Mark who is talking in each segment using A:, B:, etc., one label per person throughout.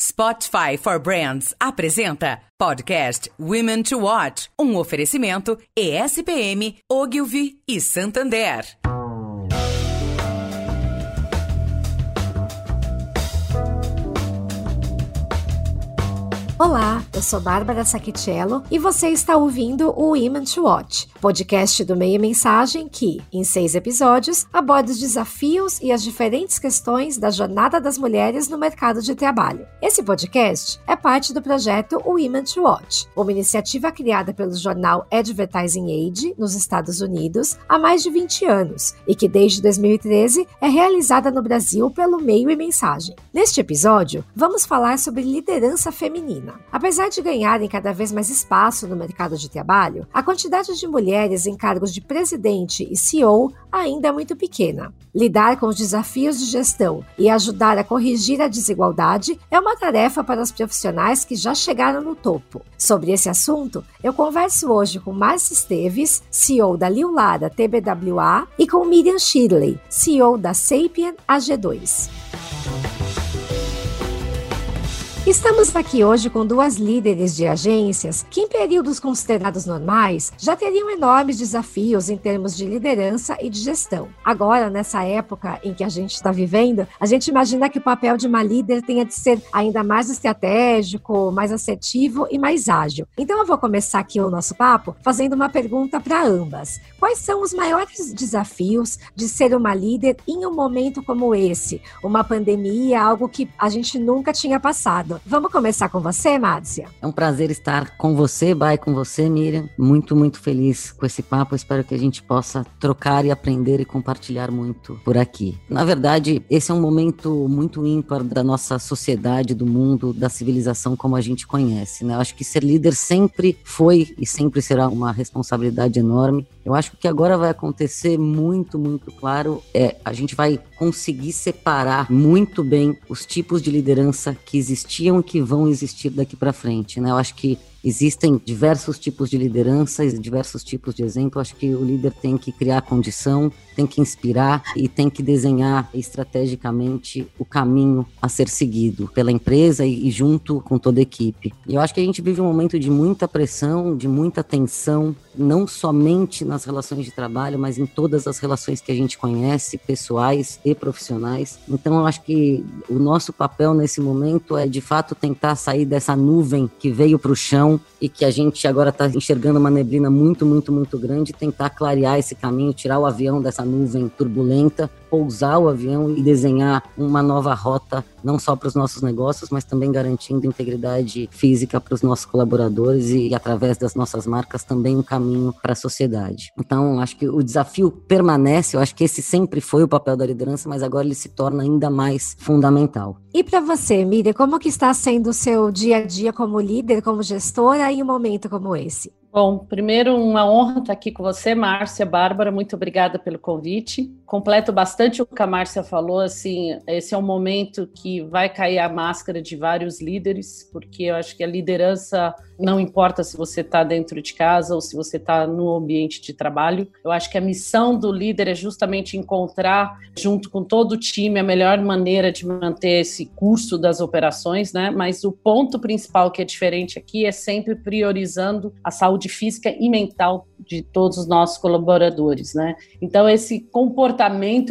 A: Spotify for Brands apresenta podcast Women to Watch, um oferecimento ESPM, Ogilvy e Santander.
B: Olá, eu sou Bárbara Sacchicello e você está ouvindo o Women to Watch, podcast do Meia Mensagem que, em seis episódios, aborda os desafios e as diferentes questões da jornada das mulheres no mercado de trabalho. Esse podcast é parte do projeto Women to Watch, uma iniciativa criada pelo jornal Advertising Age, nos Estados Unidos, há mais de 20 anos e que desde 2013 é realizada no Brasil pelo Meio e Mensagem. Neste episódio, vamos falar sobre liderança feminina. Apesar de ganharem cada vez mais espaço no mercado de trabalho, a quantidade de mulheres em cargos de presidente e CEO ainda é muito pequena. Lidar com os desafios de gestão e ajudar a corrigir a desigualdade é uma tarefa para os profissionais que já chegaram no topo. Sobre esse assunto, eu converso hoje com Márcia Esteves, CEO da Liu Lara TBWA, e com Miriam Shirley, CEO da Sapien AG2. Estamos aqui hoje com duas líderes de agências que, em períodos considerados normais, já teriam enormes desafios em termos de liderança e de gestão. Agora, nessa época em que a gente está vivendo, a gente imagina que o papel de uma líder tenha de ser ainda mais estratégico, mais assertivo e mais ágil. Então, eu vou começar aqui o nosso papo fazendo uma pergunta para ambas: quais são os maiores desafios de ser uma líder em um momento como esse? Uma pandemia, algo que a gente nunca tinha passado. Vamos começar com você, Márcia?
C: É um prazer estar com você, Bai, com você, Miriam. Muito, muito feliz com esse papo. Espero que a gente possa trocar e aprender e compartilhar muito por aqui. Na verdade, esse é um momento muito ímpar da nossa sociedade, do mundo, da civilização como a gente conhece. Né? Eu acho que ser líder sempre foi e sempre será uma responsabilidade enorme. Eu acho que o que agora vai acontecer muito, muito claro é a gente vai conseguir separar muito bem os tipos de liderança que existiam e que vão existir daqui para frente, né? Eu acho que Existem diversos tipos de liderança, diversos tipos de exemplo. Acho que o líder tem que criar condição, tem que inspirar e tem que desenhar estrategicamente o caminho a ser seguido pela empresa e, junto com toda a equipe. E eu acho que a gente vive um momento de muita pressão, de muita tensão, não somente nas relações de trabalho, mas em todas as relações que a gente conhece, pessoais e profissionais. Então eu acho que o nosso papel nesse momento é de fato tentar sair dessa nuvem que veio para o chão e que a gente agora está enxergando uma neblina muito, muito, muito grande, tentar clarear esse caminho, tirar o avião dessa nuvem turbulenta, pousar o avião e desenhar uma nova rota, não só para os nossos negócios, mas também garantindo integridade física para os nossos colaboradores e, através das nossas marcas, também um caminho para a sociedade. Então, acho que o desafio permanece, eu acho que esse sempre foi o papel da liderança, mas agora ele se torna ainda mais fundamental.
B: E para você, Miriam, como que está sendo o seu dia a dia como líder, como gestora em um momento como esse?
D: Bom, primeiro, uma honra estar aqui com você, Márcia, Bárbara, muito obrigada pelo convite. Completo bastante o que a Márcia falou, assim, esse é um momento que vai cair a máscara de vários líderes, porque eu acho que a liderança não importa se você está dentro de casa ou se você está no ambiente de trabalho. Eu acho que a missão do líder é justamente encontrar, junto com todo o time, a melhor maneira de manter esse curso das operações, né? Mas o ponto principal que é diferente aqui é sempre priorizando a saúde física e mental de todos os nossos colaboradores, né? Então esse comportamento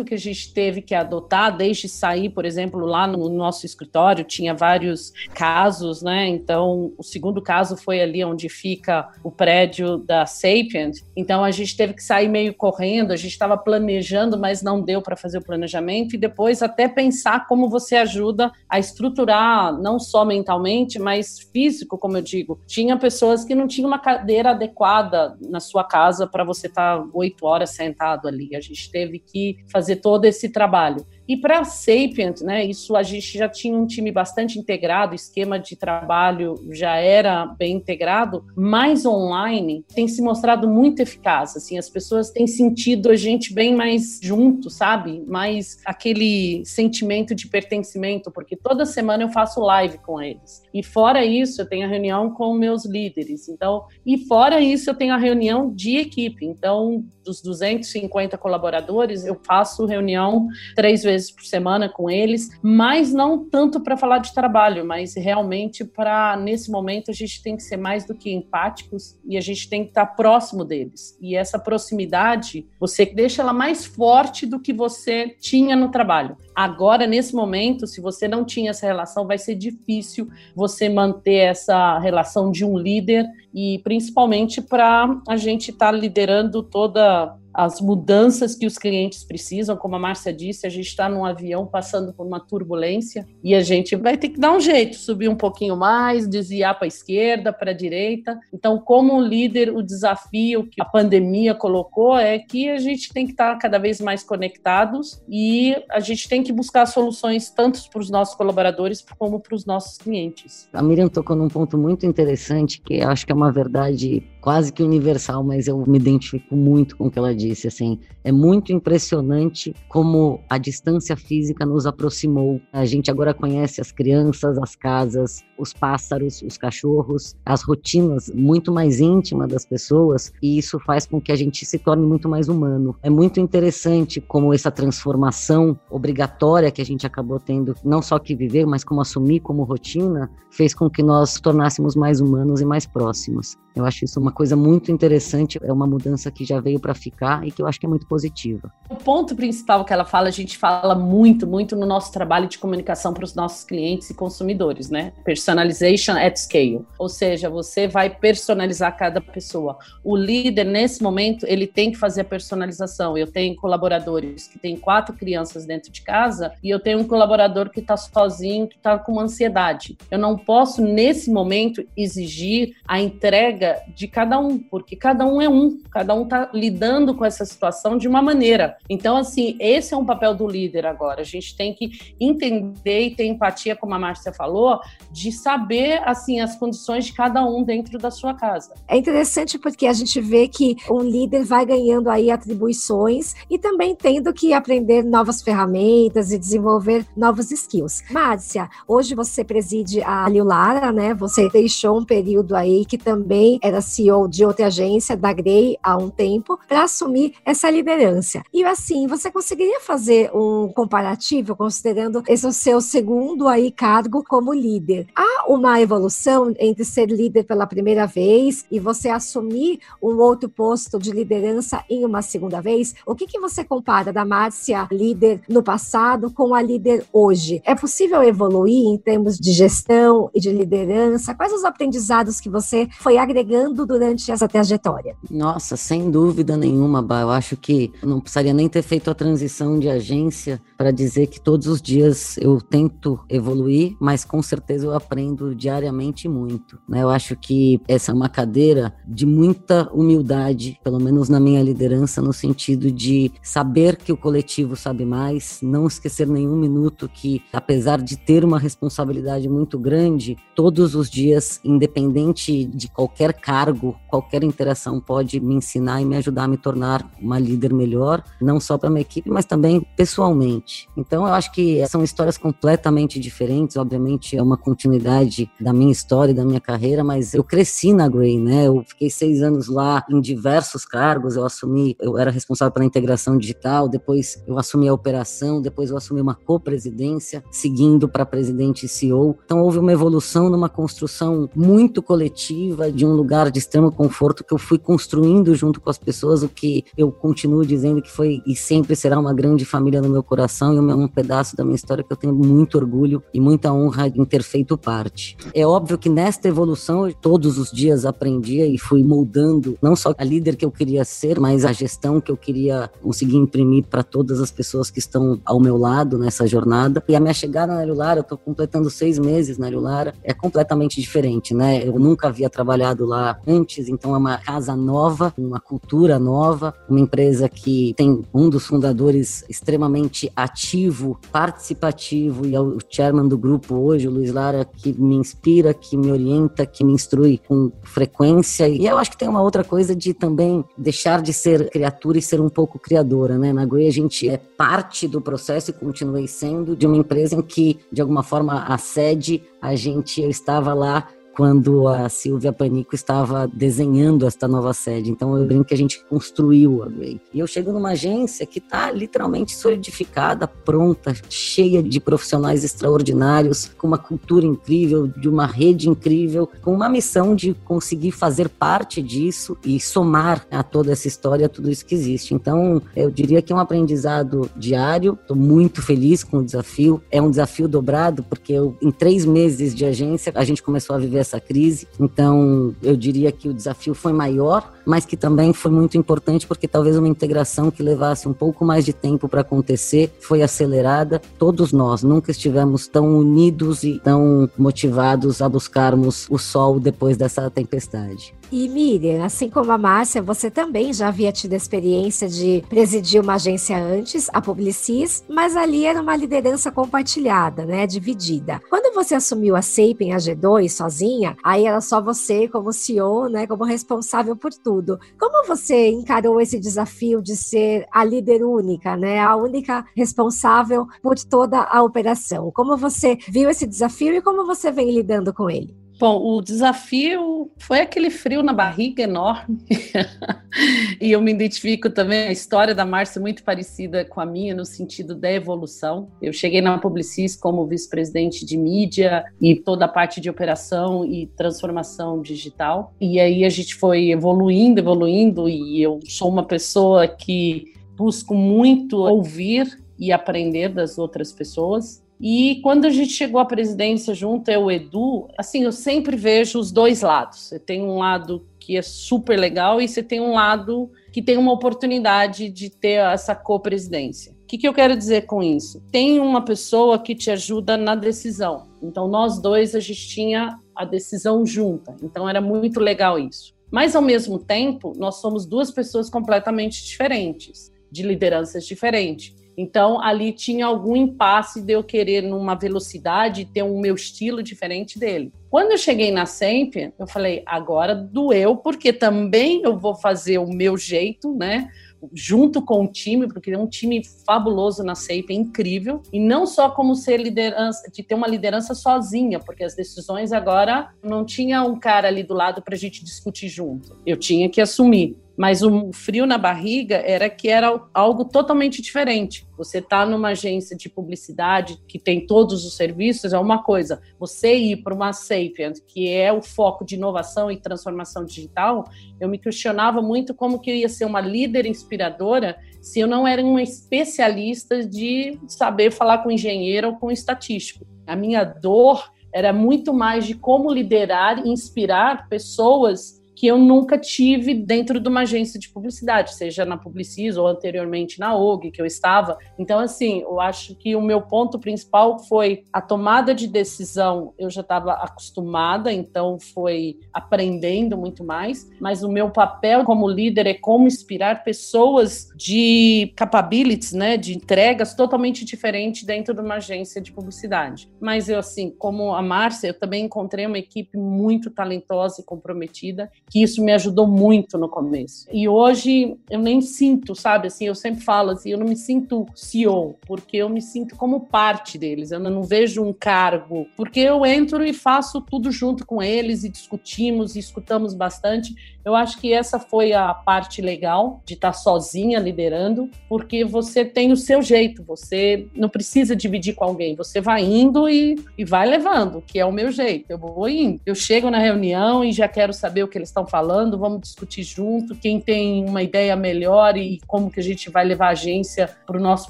D: que a gente teve que adotar desde sair, por exemplo, lá no nosso escritório tinha vários casos, né? Então o segundo caso foi ali onde fica o prédio da Sapient. Então a gente teve que sair meio correndo, a gente estava planejando, mas não deu para fazer o planejamento e depois até pensar como você ajuda a estruturar não só mentalmente, mas físico, como eu digo. Tinha pessoas que não tinham uma cadeira adequada na sua casa para você estar tá oito horas sentado ali. A gente teve que fazer todo esse trabalho. E para a Sapient, né, isso a gente já tinha um time bastante integrado, esquema de trabalho já era bem integrado, mas online tem se mostrado muito eficaz. Assim, as pessoas têm sentido a gente bem mais junto, sabe? Mais aquele sentimento de pertencimento, porque toda semana eu faço live com eles. E fora isso, eu tenho a reunião com meus líderes. Então, e fora isso, eu tenho a reunião de equipe. Então, dos 250 colaboradores, eu faço reunião três vezes vezes por semana com eles, mas não tanto para falar de trabalho, mas realmente para, nesse momento, a gente tem que ser mais do que empáticos e a gente tem que estar próximo deles. E essa proximidade, você deixa ela mais forte do que você tinha no trabalho. Agora, nesse momento, se você não tinha essa relação, vai ser difícil você manter essa relação de um líder e principalmente para a gente estar tá liderando toda as mudanças que os clientes precisam, como a Márcia disse, a gente está num avião passando por uma turbulência e a gente vai ter que dar um jeito, subir um pouquinho mais, desviar para a esquerda, para a direita. Então, como líder, o desafio que a pandemia colocou é que a gente tem que estar cada vez mais conectados e a gente tem que buscar soluções tanto para os nossos colaboradores como para os nossos clientes.
C: A Miriam tocou num ponto muito interessante que acho que é uma verdade quase que universal, mas eu me identifico muito com o que ela disse. Assim, é muito impressionante como a distância física nos aproximou. A gente agora conhece as crianças, as casas, os pássaros, os cachorros, as rotinas muito mais íntimas das pessoas, e isso faz com que a gente se torne muito mais humano. É muito interessante como essa transformação obrigatória que a gente acabou tendo, não só que viver, mas como assumir como rotina, fez com que nós tornássemos mais humanos e mais próximos. Eu acho isso uma coisa muito interessante, é uma mudança que já veio para ficar e que eu acho que é muito positiva.
D: O ponto principal que ela fala, a gente fala muito, muito no nosso trabalho de comunicação para os nossos clientes e consumidores, né? Personalization at scale. Ou seja, você vai personalizar cada pessoa. O líder, nesse momento, ele tem que fazer a personalização. Eu tenho colaboradores que têm quatro crianças dentro de casa e eu tenho um colaborador que está sozinho, que está com ansiedade. Eu não posso, nesse momento, exigir a entrega de cada um, porque cada um é um, cada um está lidando com essa situação de uma maneira. Então, assim, esse é um papel do líder agora. A gente tem que entender e ter empatia, como a Márcia falou, de saber, assim, as condições de cada um dentro da sua casa.
B: É interessante porque a gente vê que um líder vai ganhando aí atribuições e também tendo que aprender novas ferramentas e desenvolver novos skills. Márcia, hoje você preside a Liulara, né? Você deixou um período aí que também era CEO de outra agência, da Grey, há um tempo, para assumir essa liderança. E assim, você conseguiria fazer um comparativo, considerando esse é o seu segundo aí cargo como líder? Há uma evolução entre ser líder pela primeira vez e você assumir um outro posto de liderança em uma segunda vez? O que, que você compara da Márcia líder no passado com a líder hoje? É possível evoluir em termos de gestão e de liderança? Quais os aprendizados que você foi agregando durante essa trajetória?
C: Nossa, sem dúvida nenhuma, Bah. Eu acho que não precisaria nem ter feito a transição de agência para dizer que todos os dias eu tento evoluir, mas com certeza eu aprendo diariamente muito. Né? Eu acho que essa é uma cadeira de muita humildade, pelo menos na minha liderança, no sentido de saber que o coletivo sabe mais, não esquecer nenhum minuto que, apesar de ter uma responsabilidade muito grande, todos os dias, independente de qualquer cargo, qualquer interação pode me ensinar e me ajudar a me tornar uma líder melhor, não só para minha equipe, mas também pessoalmente. Então eu acho que são histórias completamente diferentes, obviamente é uma continuidade da minha história da minha carreira, mas eu cresci na Grey, né? Eu fiquei seis anos lá em diversos cargos, eu assumi, eu era responsável pela integração digital, depois eu assumi a operação, depois eu assumi uma co-presidência, seguindo para presidente e CEO. Então houve uma evolução numa construção muito coletiva de um lugar de extremo conforto que eu fui construindo junto com as pessoas, o que eu continuo dizendo que foi e sempre será uma grande família no meu coração e um pedaço da minha história que eu tenho muito orgulho e muita honra em ter feito parte. É óbvio que nesta evolução eu todos os dias aprendia e fui moldando não só a líder que eu queria ser, mas a gestão que eu queria conseguir imprimir para todas as pessoas que estão ao meu lado nessa jornada. E a minha chegada na Lara, eu estou completando seis meses na Lara, é completamente diferente, né? Eu nunca havia trabalhado lá antes, então é uma casa nova, uma cultura nova, uma empresa que tem um dos fundadores extremamente ativo, participativo e é o chairman do grupo hoje, o Luiz Lara, que me inspira, que me orienta, que me instrui com frequência. E eu acho que tem uma outra coisa de também deixar de ser criatura e ser um pouco criadora, né? Na Grey a gente é parte do processo e continuei sendo de uma empresa em que, de alguma forma, a sede, a gente, eu estava lá quando a Silvia Panico estava desenhando esta nova sede. Então eu brinco que a gente construiu a Grey. E eu chego numa agência que está literalmente solidificada, pronta, cheia de profissionais extraordinários, com uma cultura incrível, de uma rede incrível, com uma missão de conseguir fazer parte disso e somar a toda essa história, tudo isso que existe. Então eu diria que é um aprendizado diário. Estou muito feliz com o desafio. É um desafio dobrado porque eu, em três meses de agência a gente começou a viver essa crise. Então eu diria que o desafio foi maior, mas que também foi muito importante porque talvez uma integração que levasse um pouco mais de tempo para acontecer foi acelerada. Todos nós nunca estivemos tão unidos e tão motivados a buscarmos o sol depois dessa tempestade.
B: E Miriam, assim como a Márcia, você também já havia tido a experiência de presidir uma agência antes, a Publicis, mas ali era uma liderança compartilhada, né, dividida. Quando você assumiu a Sapien, a G2, sozinha, aí era só você como CEO, né, como responsável por tudo. Como você encarou esse desafio de ser a líder única, né, a única responsável por toda a operação? Como você viu esse desafio e como você vem lidando com ele?
D: Bom, o desafio foi aquele frio na barriga enorme. e eu me identifico também, a história da Márcia é muito parecida com a minha, no sentido da evolução. Eu cheguei na Publicis como vice-presidente de mídia e toda a parte de operação e transformação digital. E aí a gente foi evoluindo, evoluindo, e eu sou uma pessoa que busco muito ouvir e aprender das outras pessoas. E quando a gente chegou à presidência junto, eu, Edu, assim, eu sempre vejo os dois lados. Você tem um lado que é super legal e você tem um lado que tem uma oportunidade de ter essa co-presidência. O que, que eu quero dizer com isso? Tem uma pessoa que te ajuda na decisão. Então, nós dois, a gente tinha a decisão junta. Então, era muito legal isso. Mas, ao mesmo tempo, nós somos duas pessoas completamente diferentes, de lideranças diferentes. Então, ali tinha algum impasse de eu querer, numa velocidade, ter um meu estilo diferente dele. Quando eu cheguei na Semp, eu falei, agora doeu, porque também eu vou fazer o meu jeito, né? junto com o time, porque é um time fabuloso na SEIP, é incrível, e não só como ser liderança, de ter uma liderança sozinha, porque as decisões agora não tinha um cara ali do lado para a gente discutir junto. Eu tinha que assumir mas o frio na barriga era que era algo totalmente diferente. Você está numa agência de publicidade que tem todos os serviços, é uma coisa. Você ir para uma Sapient, que é o foco de inovação e transformação digital, eu me questionava muito como que eu ia ser uma líder inspiradora se eu não era uma especialista de saber falar com engenheiro ou com estatístico. A minha dor era muito mais de como liderar e inspirar pessoas que eu nunca tive dentro de uma agência de publicidade, seja na Publicis ou anteriormente na OG, que eu estava. Então, assim, eu acho que o meu ponto principal foi a tomada de decisão. Eu já estava acostumada, então foi aprendendo muito mais, mas o meu papel como líder é como inspirar pessoas de capabilities, né, de entregas totalmente diferentes dentro de uma agência de publicidade. Mas eu, assim, como a Márcia, eu também encontrei uma equipe muito talentosa e comprometida que isso me ajudou muito no começo. E hoje eu nem sinto, sabe, assim, eu sempre falo assim, eu não me sinto CEO, porque eu me sinto como parte deles, eu não vejo um cargo, porque eu entro e faço tudo junto com eles e discutimos e escutamos bastante. Eu acho que essa foi a parte legal de estar sozinha liderando, porque você tem o seu jeito, você não precisa dividir com alguém, você vai indo e, e vai levando, que é o meu jeito, eu vou indo. Eu chego na reunião e já quero saber o que eles estão falando, vamos discutir junto, quem tem uma ideia melhor e como que a gente vai levar a agência para o nosso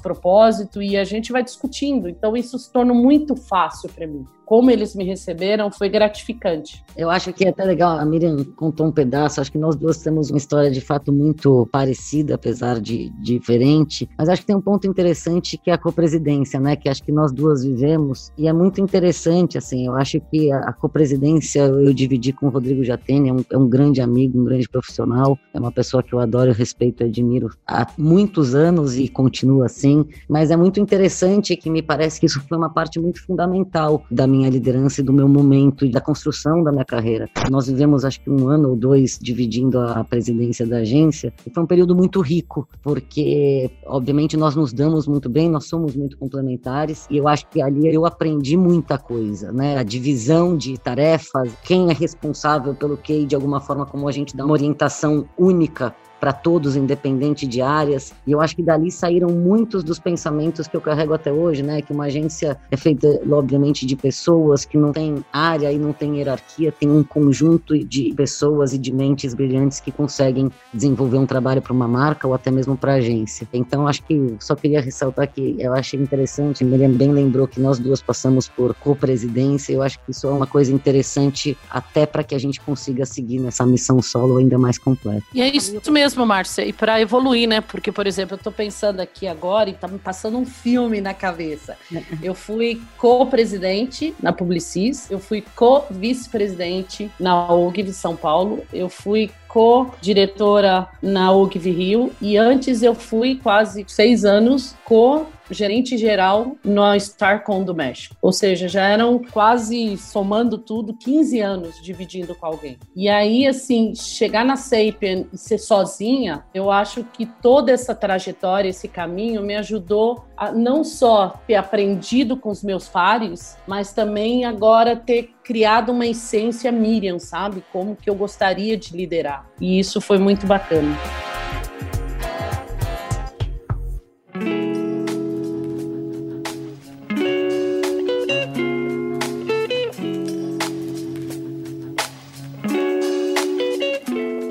D: propósito e a gente vai discutindo. Então isso se torna muito fácil para mim como eles me receberam foi gratificante.
C: Eu acho que é até legal, a Miriam contou um pedaço, acho que nós duas temos uma história de fato muito parecida, apesar de diferente, mas acho que tem um ponto interessante que é a copresidência, né, que acho que nós duas vivemos, e é muito interessante, assim, eu acho que a, copresidência eu dividi com o Rodrigo Jatene, é um, é um grande amigo, um grande profissional, é uma pessoa que eu adoro, respeito e admiro há muitos anos e continua assim, mas é muito interessante que me parece que isso foi uma parte muito fundamental da minha minha liderança e do meu momento e da construção da minha carreira. Nós vivemos acho que um ano ou dois dividindo a presidência da agência e foi um período muito rico, porque obviamente nós nos damos muito bem, nós somos muito complementares e eu acho que ali eu aprendi muita coisa, né? A divisão de tarefas, quem é responsável pelo que de alguma forma como a gente dá uma orientação única para todos, independente de áreas. E eu acho que dali saíram muitos dos pensamentos que eu carrego até hoje, né? Que uma agência é feita, obviamente, de pessoas que não tem área e não tem hierarquia, tem um conjunto de pessoas e de mentes brilhantes que conseguem desenvolver um trabalho para uma marca ou até mesmo para agência. Então, acho que só queria ressaltar que eu achei interessante, Miriam bem lembrou que nós duas passamos por co-presidência, eu acho que isso é uma coisa interessante até para que a gente consiga seguir nessa missão solo ainda mais completa.
D: E é isso mesmo mesmo, Márcia, e para evoluir, né? Porque, por exemplo, eu estou pensando aqui agora e tá me passando um filme na cabeça. Eu fui co-presidente na Publicis, eu fui co-vice-presidente na UGV São Paulo, eu fui co-diretora na UGV Rio e antes eu fui quase seis anos co gerente geral no Starcom do México. Ou seja, já eram quase, somando tudo, 15 anos dividindo com alguém. E aí, assim, chegar na Sapien e ser sozinha, eu acho que toda essa trajetória, esse caminho, me ajudou não só ter aprendido com os meus pares, mas também agora ter criado uma essência Miriam, sabe? Como que eu gostaria de liderar. E isso foi muito bacana.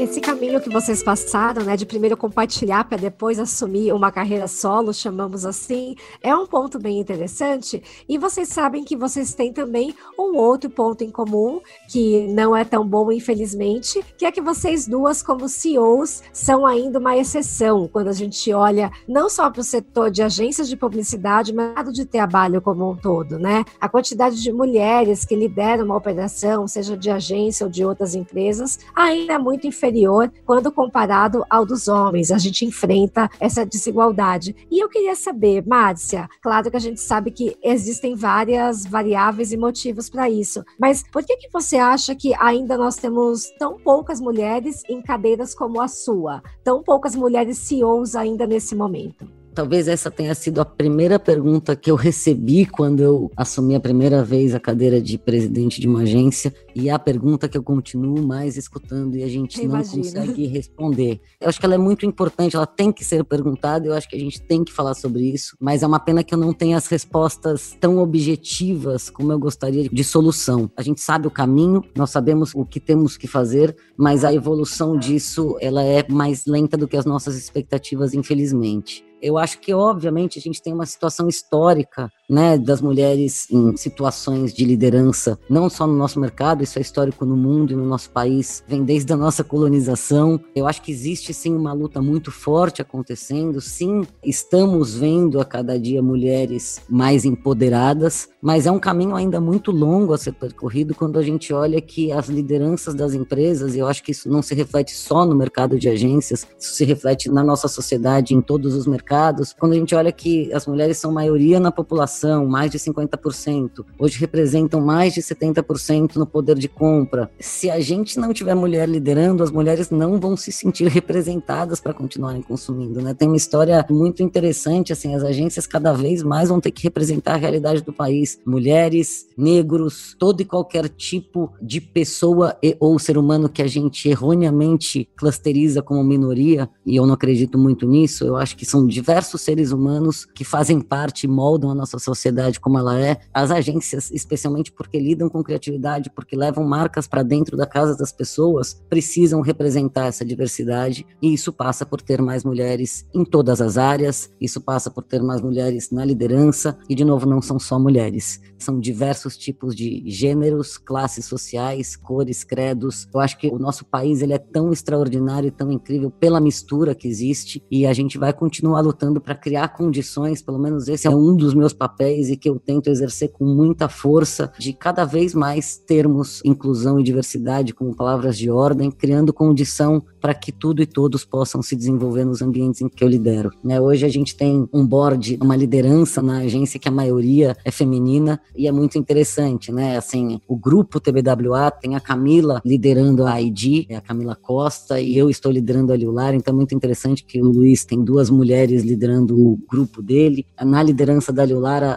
B: Esse caminho que vocês passaram, né, de primeiro compartilhar para depois assumir uma carreira solo, chamamos assim, é um ponto bem interessante. E vocês sabem que vocês têm também um outro ponto em comum, que não é tão bom, infelizmente, que é que vocês duas, como CEOs, são ainda uma exceção quando a gente olha não só para o setor de agências de publicidade, mas de trabalho como um todo, né? A quantidade de mulheres que lideram uma operação, seja de agência ou de outras empresas, ainda é muito inferior inferior quando comparado ao dos homens. A gente enfrenta essa desigualdade. E eu queria saber, Márcia, claro que a gente sabe que existem várias variáveis e motivos para isso, mas por que, que você acha que ainda nós temos tão poucas mulheres em cadeiras como a sua? Tão poucas mulheres CEOs ainda nesse momento?
C: Talvez essa tenha sido a primeira pergunta que eu recebi quando eu assumi a primeira vez a cadeira de presidente de uma agência e é a pergunta que eu continuo mais escutando e a gente não consegue responder. Eu acho que ela é muito importante, ela tem que ser perguntada, eu acho que a gente tem que falar sobre isso, mas é uma pena que eu não tenha as respostas tão objetivas como eu gostaria de solução. A gente sabe o caminho, nós sabemos o que temos que fazer, mas a evolução disso ela é mais lenta do que as nossas expectativas, infelizmente. Eu acho que, obviamente, a gente tem uma situação histórica né, das mulheres em situações de liderança, não só no nosso mercado, isso é histórico no mundo e no nosso país, vem desde a nossa colonização. Eu acho que existe sim uma luta muito forte acontecendo, sim, estamos vendo a cada dia mulheres mais empoderadas, mas é um caminho ainda muito longo a ser percorrido quando a gente olha que as lideranças das empresas, e eu acho que isso não se reflete só no mercado de agências, isso se reflete na nossa sociedade, em todos os mercados, quando a gente olha que as mulheres são maioria na população mais de 50%, hoje representam mais de 70% no poder de compra. Se a gente não tiver mulher liderando, as mulheres não vão se sentir representadas para continuarem consumindo, né? Tem uma história muito interessante, assim, as agências cada vez mais vão ter que representar a realidade do país. Mulheres, negros, todo e qualquer tipo de pessoa e, ou ser humano que a gente erroneamente clusteriza como minoria, e eu não acredito muito nisso, eu acho que são diversos seres humanos que fazem parte moldam a nossa sociedade como ela é, as agências, especialmente porque lidam com criatividade, porque levam marcas para dentro da casa das pessoas, precisam representar essa diversidade. E isso passa por ter mais mulheres em todas as áreas, isso passa por ter mais mulheres na liderança. E de novo não são só mulheres, são diversos tipos de gêneros, classes sociais, cores, credos. Eu acho que o nosso país ele é tão extraordinário e tão incrível pela mistura que existe. E a gente vai continuar lutando para criar condições, pelo menos esse é um dos meus papéis papéis e que eu tento exercer com muita força de cada vez mais termos inclusão e diversidade como palavras de ordem, criando condição para que tudo e todos possam se desenvolver nos ambientes em que eu lidero. Né? Hoje a gente tem um board, uma liderança na agência que a maioria é feminina e é muito interessante, né? Assim, o grupo TBWA tem a Camila liderando a ID, é a Camila Costa, e eu estou liderando a Liular, então é muito interessante que o Luiz tem duas mulheres liderando o grupo dele. Na liderança da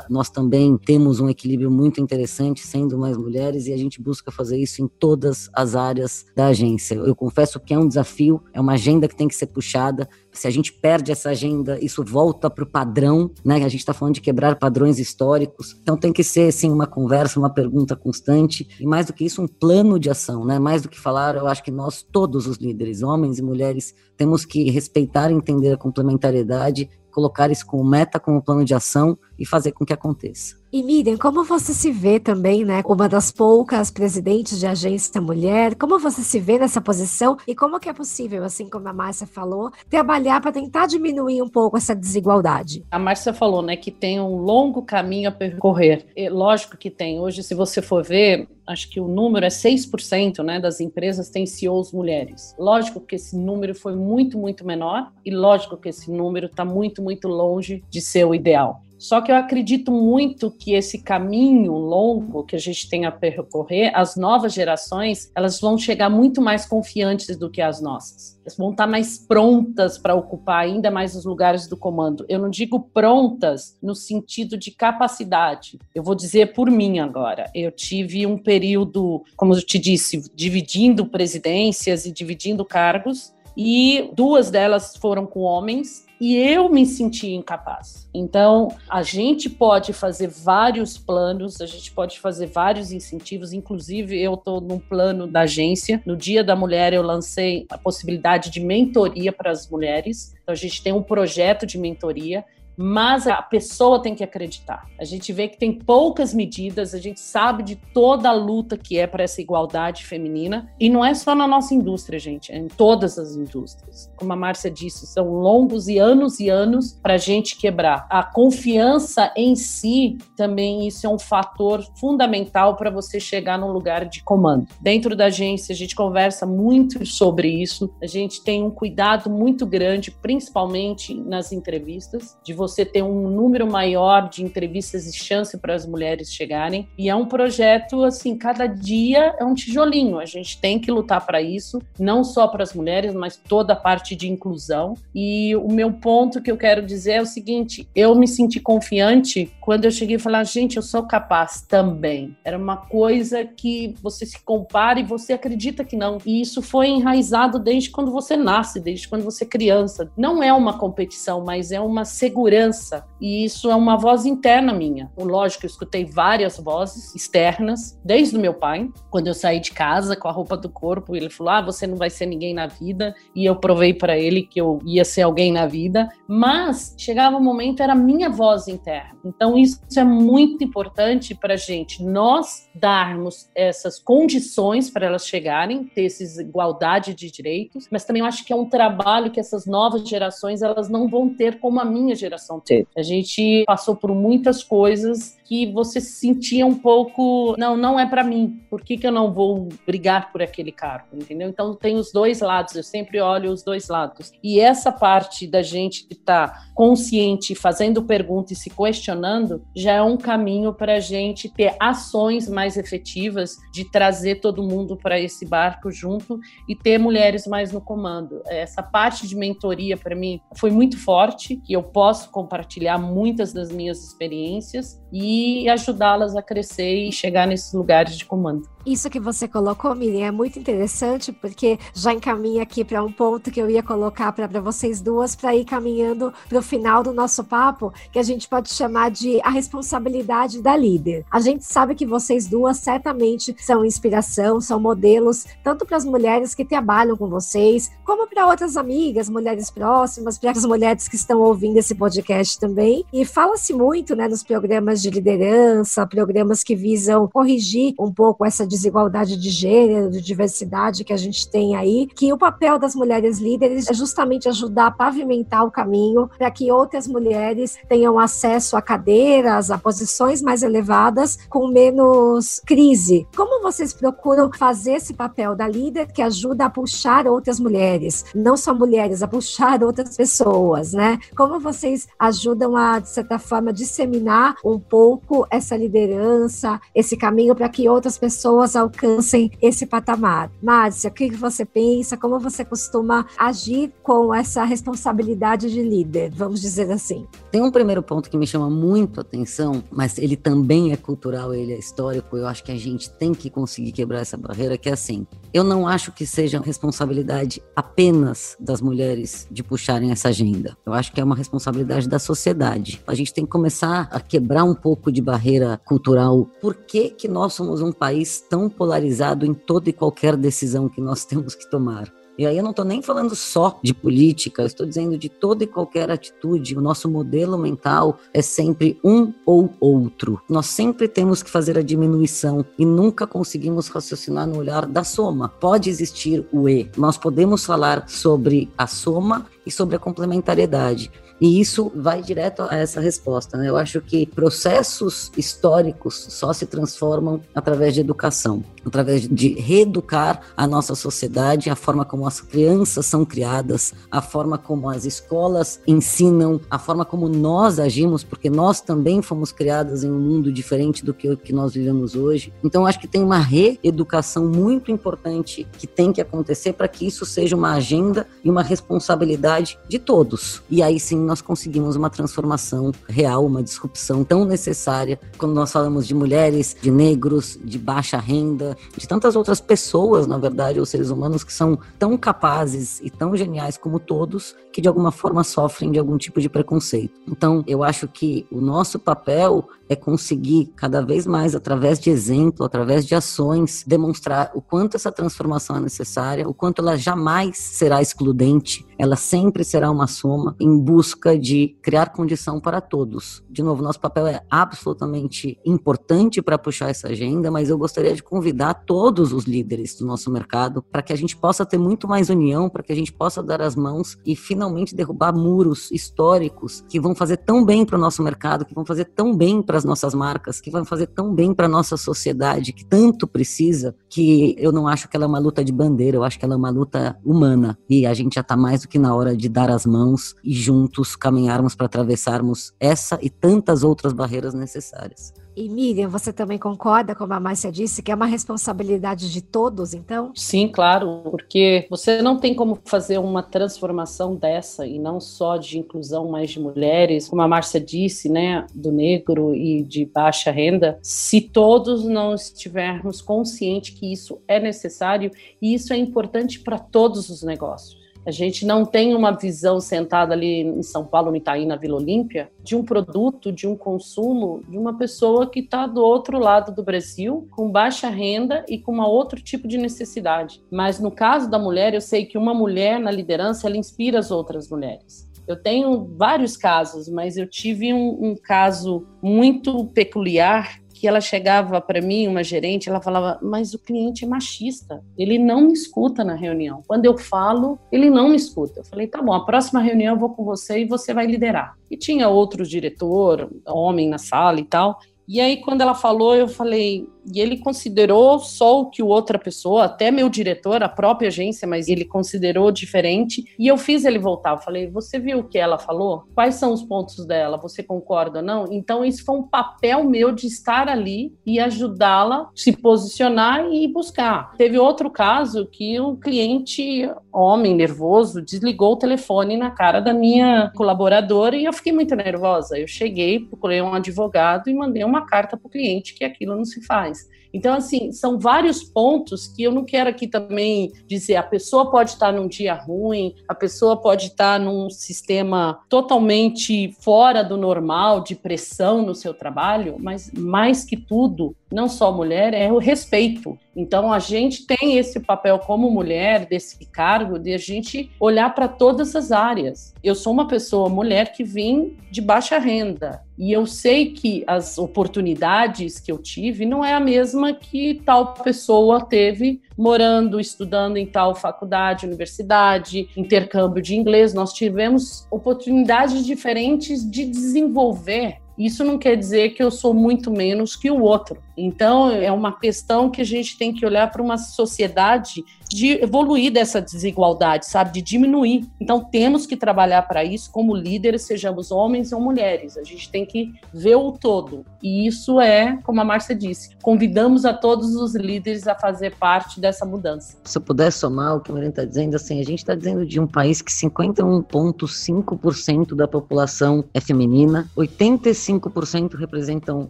C: Nós também temos um equilíbrio muito interessante, sendo mais mulheres, e a gente busca fazer isso em todas as áreas da agência. Eu confesso que é um desafio desafio, é uma agenda que tem que ser puxada. Se a gente perde essa agenda, isso volta para o padrão, né? A gente está falando de quebrar padrões históricos. Então tem que ser assim uma conversa, uma pergunta constante e mais do que isso um plano de ação, né? Mais do que falar, eu acho que nós todos os líderes, homens e mulheres, temos que respeitar e entender a complementariedade, colocar isso como meta, como plano de ação e fazer com que aconteça.
B: E Miriam, como você se vê também, né, uma das poucas presidentes de agência mulher, como você se vê nessa posição e como que é possível, assim como a Márcia falou, trabalhar para tentar diminuir um pouco essa desigualdade?
D: A Márcia falou, né, que tem um longo caminho a percorrer. E, lógico que tem. Hoje, se você for ver, acho que o número é 6%, né, das empresas têm CEOs mulheres. Lógico que esse número foi muito, muito menor e lógico que esse número está muito, muito longe de ser o ideal. Só que eu acredito muito que esse caminho longo que a gente tem a percorrer, as novas gerações, elas vão chegar muito mais confiantes do que as nossas. Elas vão estar mais prontas para ocupar ainda mais os lugares do comando. Eu não digo prontas no sentido de capacidade. Eu vou dizer por mim agora. Eu tive um período, como eu te disse, dividindo presidências e dividindo cargos e duas delas foram com homens e eu me senti incapaz. Então, a gente pode fazer vários planos, a gente pode fazer vários incentivos, inclusive eu estou num plano da agência. No Dia da Mulher, eu lancei a possibilidade de mentoria para as mulheres. Então, a gente tem um projeto de mentoria mas a pessoa tem que acreditar. A gente vê que tem poucas medidas, a gente sabe de toda a luta que é para essa igualdade feminina, e não é só na nossa indústria, gente, é em todas as indústrias. Como a Márcia disse, são longos e anos e anos para a gente quebrar. A confiança em si também isso é um fator fundamental para você chegar num lugar de comando. Dentro da agência, a gente conversa muito sobre isso, a gente tem um cuidado muito grande, principalmente nas entrevistas, de você ter um número maior de entrevistas e chance para as mulheres chegarem. E é um projeto, assim, cada dia é um tijolinho. A gente tem que lutar para isso, não só para as mulheres, mas toda a parte de inclusão. E o meu ponto que eu quero dizer é o seguinte: eu me senti confiante quando eu cheguei a falar, gente, eu sou capaz também. Era uma coisa que você se compara e você acredita que não. E isso foi enraizado desde quando você nasce, desde quando você é criança. Não é uma competição, mas é uma segurança segurança. E isso é uma voz interna minha. Lógico, eu escutei várias vozes externas, desde o meu pai, quando eu saí de casa com a roupa do corpo, ele falou: "Ah, você não vai ser ninguém na vida". E eu provei para ele que eu ia ser alguém na vida, mas chegava um momento era a minha voz interna. Então isso é muito importante para gente nós darmos essas condições para elas chegarem, ter essa igualdade de direitos, mas também eu acho que é um trabalho que essas novas gerações elas não vão ter como a minha geração geração. A gente passou por muitas coisas que você se sentia um pouco, não, não é para mim. Por que, que eu não vou brigar por aquele cargo, entendeu? Então tem os dois lados, eu sempre olho os dois lados. E essa parte da gente que tá consciente, fazendo pergunta e se questionando, já é um caminho para a gente ter ações mais efetivas de trazer todo mundo para esse barco junto e ter mulheres mais no comando. Essa parte de mentoria para mim foi muito forte, que eu posso compartilhar muitas das minhas experiências e ajudá-las a crescer e chegar nesses lugares de comando.
B: Isso que você colocou, Miriam, é muito interessante, porque já encaminha aqui para um ponto que eu ia colocar para vocês duas, para ir caminhando para o final do nosso papo, que a gente pode chamar de a responsabilidade da líder. A gente sabe que vocês duas certamente são inspiração, são modelos, tanto para as mulheres que trabalham com vocês, como para outras amigas, mulheres próximas, para as mulheres que estão ouvindo esse podcast também. E fala-se muito né, nos programas de liderança, programas que visam corrigir um pouco essa desigualdade de gênero, de diversidade que a gente tem aí, que o papel das mulheres líderes é justamente ajudar a pavimentar o caminho para que outras mulheres tenham acesso a cadeiras, a posições mais elevadas com menos crise. Como vocês procuram fazer esse papel da líder que ajuda a puxar outras mulheres, não só mulheres, a puxar outras pessoas, né? Como vocês ajudam a, de certa forma, disseminar um pouco essa liderança, esse caminho para que outras pessoas alcancem esse patamar? Márcia, o que você pensa? Como você costuma agir com essa responsabilidade de líder, vamos dizer assim?
C: Tem um primeiro ponto que me chama muito a atenção, mas ele também é cultural, ele é histórico. Eu acho que a gente tem que conseguir quebrar essa barreira, que é assim. Eu não acho que seja responsabilidade apenas das mulheres de puxarem essa agenda. Eu acho que é uma responsabilidade da sociedade. A gente tem que começar a quebrar um pouco de barreira cultural. Por que, que nós somos um país tão polarizado em toda e qualquer decisão que nós temos que tomar? E aí eu não estou nem falando só de política, eu estou dizendo de toda e qualquer atitude. O nosso modelo mental é sempre um ou outro. Nós sempre temos que fazer a diminuição e nunca conseguimos raciocinar no olhar da soma. Pode existir o E. Nós podemos falar sobre a soma e sobre a complementariedade. E isso vai direto a essa resposta. Né? Eu acho que processos históricos só se transformam através de educação, através de reeducar a nossa sociedade, a forma como as crianças são criadas, a forma como as escolas ensinam, a forma como nós agimos, porque nós também fomos criadas em um mundo diferente do que o que nós vivemos hoje. Então, acho que tem uma reeducação muito importante que tem que acontecer para que isso seja uma agenda e uma responsabilidade de todos. E aí sim nós conseguimos uma transformação real, uma disrupção tão necessária quando nós falamos de mulheres, de negros, de baixa renda, de tantas outras pessoas, na verdade, os seres humanos que são tão capazes e tão geniais como todos, que de alguma forma sofrem de algum tipo de preconceito. Então, eu acho que o nosso papel é conseguir cada vez mais, através de exemplo, através de ações, demonstrar o quanto essa transformação é necessária, o quanto ela jamais será excludente, ela sempre será uma soma em busca de criar condição para todos. De novo, nosso papel é absolutamente importante para puxar essa agenda, mas eu gostaria de convidar todos os líderes do nosso mercado para que a gente possa ter muito mais união, para que a gente possa dar as mãos e finalmente derrubar muros históricos que vão fazer tão bem para o nosso mercado, que vão fazer tão bem para as nossas marcas, que vão fazer tão bem para a nossa sociedade, que tanto precisa, que eu não acho que ela é uma luta de bandeira, eu acho que ela é uma luta humana. E a gente já está mais do que na hora de dar as mãos e juntos caminharmos para atravessarmos essa e tantas outras barreiras necessárias.
B: E Miriam, você também concorda, como a Márcia disse, que é uma responsabilidade de todos, então?
D: Sim, claro, porque você não tem como fazer uma transformação dessa, e não só de inclusão, mas de mulheres, como a Márcia disse, né, do negro e de baixa renda, se todos não estivermos conscientes que isso é necessário e isso é importante para todos os negócios. A gente não tem uma visão sentada ali em São Paulo, no Itaí, na Vila Olímpia, de um produto, de um consumo, de uma pessoa que está do outro lado do Brasil, com baixa renda e com um outro tipo de necessidade. Mas no caso da mulher, eu sei que uma mulher na liderança, ela inspira as outras mulheres. Eu tenho vários casos, mas eu tive um, um caso muito peculiar que ela chegava para mim, uma gerente, ela falava: Mas o cliente é machista, ele não me escuta na reunião. Quando eu falo, ele não me escuta. Eu falei: Tá bom, a próxima reunião eu vou com você e você vai liderar. E tinha outro diretor, homem na sala e tal. E aí, quando ela falou, eu falei, e ele considerou só o que outra pessoa, até meu diretor, a própria agência, mas ele considerou diferente. E eu fiz ele voltar. Eu falei: Você viu o que ela falou? Quais são os pontos dela? Você concorda ou não? Então, isso foi um papel meu de estar ali e ajudá-la se posicionar e buscar. Teve outro caso que o cliente, homem nervoso, desligou o telefone na cara da minha colaboradora e eu fiquei muito nervosa. Eu cheguei, procurei um advogado e mandei uma carta para o cliente que aquilo não se faz. Então, assim, são vários pontos que eu não quero aqui também dizer a pessoa pode estar num dia ruim, a pessoa pode estar num sistema totalmente fora do normal, de pressão no seu trabalho, mas mais que tudo, não só mulher, é o respeito. Então a gente tem esse papel como mulher, desse cargo, de a gente olhar para todas as áreas. Eu sou uma pessoa mulher que vim de baixa renda e eu sei que as oportunidades que eu tive não é a mesma que tal pessoa teve morando, estudando em tal faculdade, universidade, intercâmbio de inglês. Nós tivemos oportunidades diferentes de desenvolver isso não quer dizer que eu sou muito menos que o outro. Então, é uma questão que a gente tem que olhar para uma sociedade de evoluir dessa desigualdade, sabe? De diminuir. Então, temos que trabalhar para isso como líderes, sejamos homens ou mulheres. A gente tem que ver o todo. E isso é, como a Márcia disse, convidamos a todos os líderes a fazer parte dessa mudança.
C: Se eu puder somar o que a Maria está dizendo, assim, a gente está dizendo de um país que 51,5% da população é feminina, 85% representam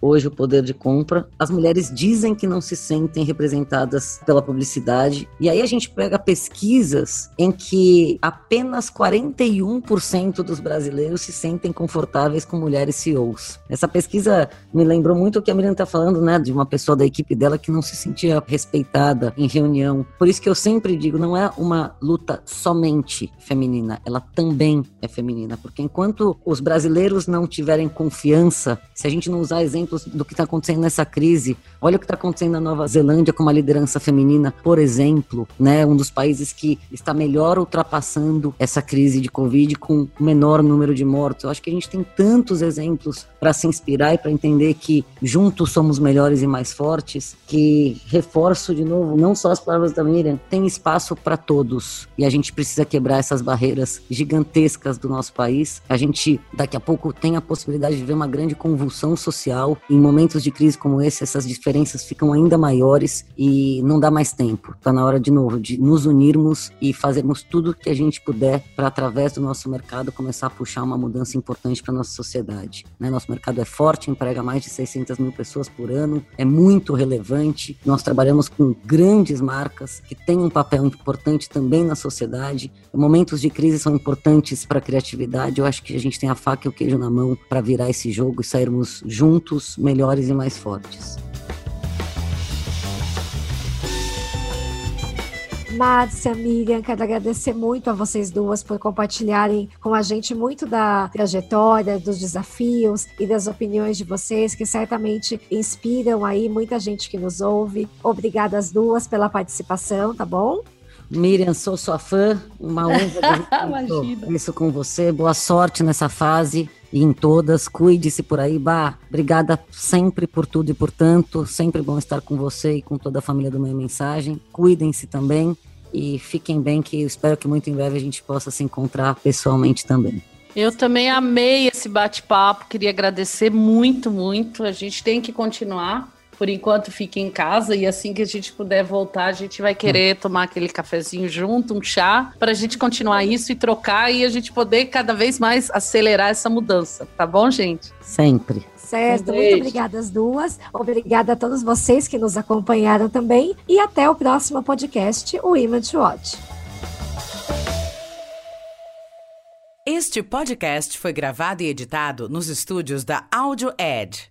C: hoje o poder de compra. As mulheres dizem que não se sentem representadas pela publicidade. E aí a gente pega pesquisas em que apenas 41% dos brasileiros se sentem confortáveis com mulheres CEOs. Essa pesquisa me lembrou muito o que a Miriam está falando, né, de uma pessoa da equipe dela que não se sentia respeitada em reunião. Por isso que eu sempre digo, não é uma luta somente feminina, ela também é feminina, porque enquanto os brasileiros não tiverem confiança, se a gente não usar exemplos do que está acontecendo nessa crise, olha o que está acontecendo na Nova Zelândia com uma liderança feminina, por exemplo, né, um dos países que está melhor ultrapassando essa crise de Covid com o menor número de mortos. Eu acho que a gente tem tantos exemplos para se inspirar e para entender que juntos somos melhores e mais fortes, que reforço de novo, não só as palavras da Miriam, tem espaço para todos e a gente precisa quebrar essas barreiras gigantescas do nosso país. A gente daqui a pouco tem a possibilidade de ver uma grande convulsão social em momentos de crise como esse, essas diferenças ficam ainda maiores e não dá mais tempo. Está na hora de novo de nos unirmos e fazermos tudo que a gente puder para, através do nosso mercado, começar a puxar uma mudança importante para nossa sociedade. Né? Nosso mercado é forte, emprega mais de 600 mil pessoas por ano, é muito relevante. Nós trabalhamos com grandes marcas que têm um papel importante também na sociedade. Momentos de crise são importantes para a criatividade. Eu acho que a gente tem a faca e o queijo na mão para virar esse jogo e sairmos juntos, melhores e mais fortes.
B: Márcia, Miriam, quero agradecer muito a vocês duas por compartilharem com a gente muito da trajetória, dos desafios e das opiniões de vocês, que certamente inspiram aí muita gente que nos ouve. Obrigada às duas pela participação, tá bom?
C: Miriam, sou sua fã, uma honra isso com você. Boa sorte nessa fase e em todas. Cuide-se por aí, Bah. Obrigada sempre por tudo e por tanto. Sempre bom estar com você e com toda a família do Meia Mensagem. Cuidem-se também e fiquem bem, que eu espero que muito em breve a gente possa se encontrar pessoalmente também.
D: Eu também amei esse bate-papo, queria agradecer muito, muito. A gente tem que continuar por enquanto fique em casa e assim que a gente puder voltar, a gente vai querer tomar aquele cafezinho junto, um chá, para a gente continuar isso e trocar e a gente poder cada vez mais acelerar essa mudança, tá bom, gente?
C: Sempre.
B: Certo, um muito obrigada às duas. Obrigada a todos vocês que nos acompanharam também. E até o próximo podcast, o Image Watch.
A: Este podcast foi gravado e editado nos estúdios da Audio Edge.